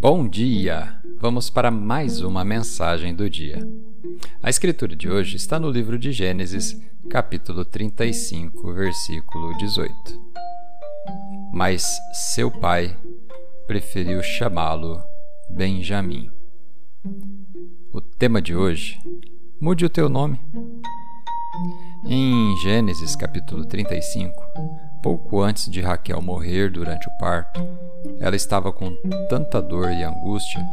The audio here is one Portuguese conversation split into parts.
Bom dia! Vamos para mais uma mensagem do dia. A escritura de hoje está no livro de Gênesis, capítulo 35, versículo 18. Mas seu pai preferiu chamá-lo Benjamim. O tema de hoje: mude o teu nome. Em Gênesis capítulo 35, pouco antes de Raquel morrer durante o parto, ela estava com tanta dor e angústia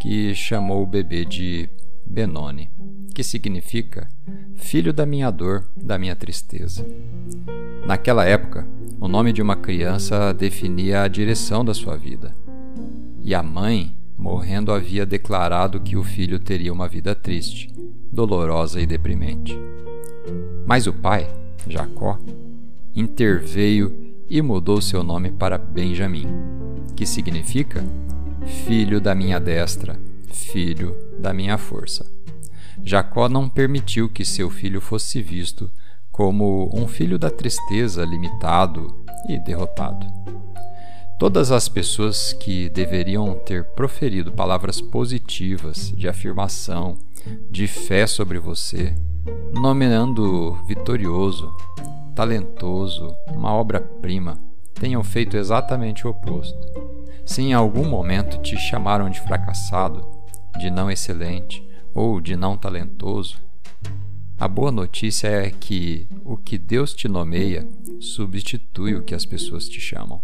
que chamou o bebê de Benoni, que significa filho da minha dor, da minha tristeza. Naquela época, o nome de uma criança definia a direção da sua vida. E a mãe, morrendo, havia declarado que o filho teria uma vida triste, dolorosa e deprimente. Mas o pai, Jacó, interveio e mudou seu nome para Benjamim que significa filho da minha destra, filho da minha força. Jacó não permitiu que seu filho fosse visto como um filho da tristeza, limitado e derrotado. Todas as pessoas que deveriam ter proferido palavras positivas de afirmação, de fé sobre você, nomeando vitorioso, talentoso, uma obra-prima, tenham feito exatamente o oposto. Se em algum momento te chamaram de fracassado, de não excelente ou de não talentoso, a boa notícia é que o que Deus te nomeia substitui o que as pessoas te chamam.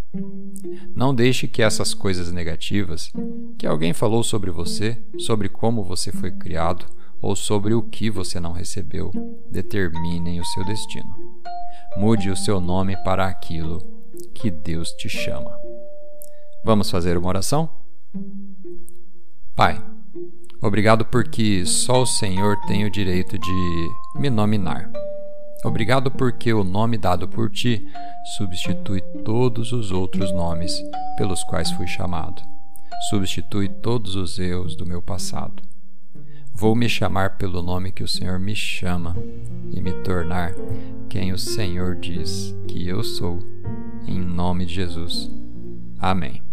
Não deixe que essas coisas negativas que alguém falou sobre você, sobre como você foi criado ou sobre o que você não recebeu, determinem o seu destino. Mude o seu nome para aquilo que Deus te chama. Vamos fazer uma oração? Pai, obrigado porque só o Senhor tem o direito de me nominar. Obrigado porque o nome dado por ti substitui todos os outros nomes pelos quais fui chamado. Substitui todos os erros do meu passado. Vou me chamar pelo nome que o Senhor me chama e me tornar quem o Senhor diz que eu sou. Em nome de Jesus. Amém.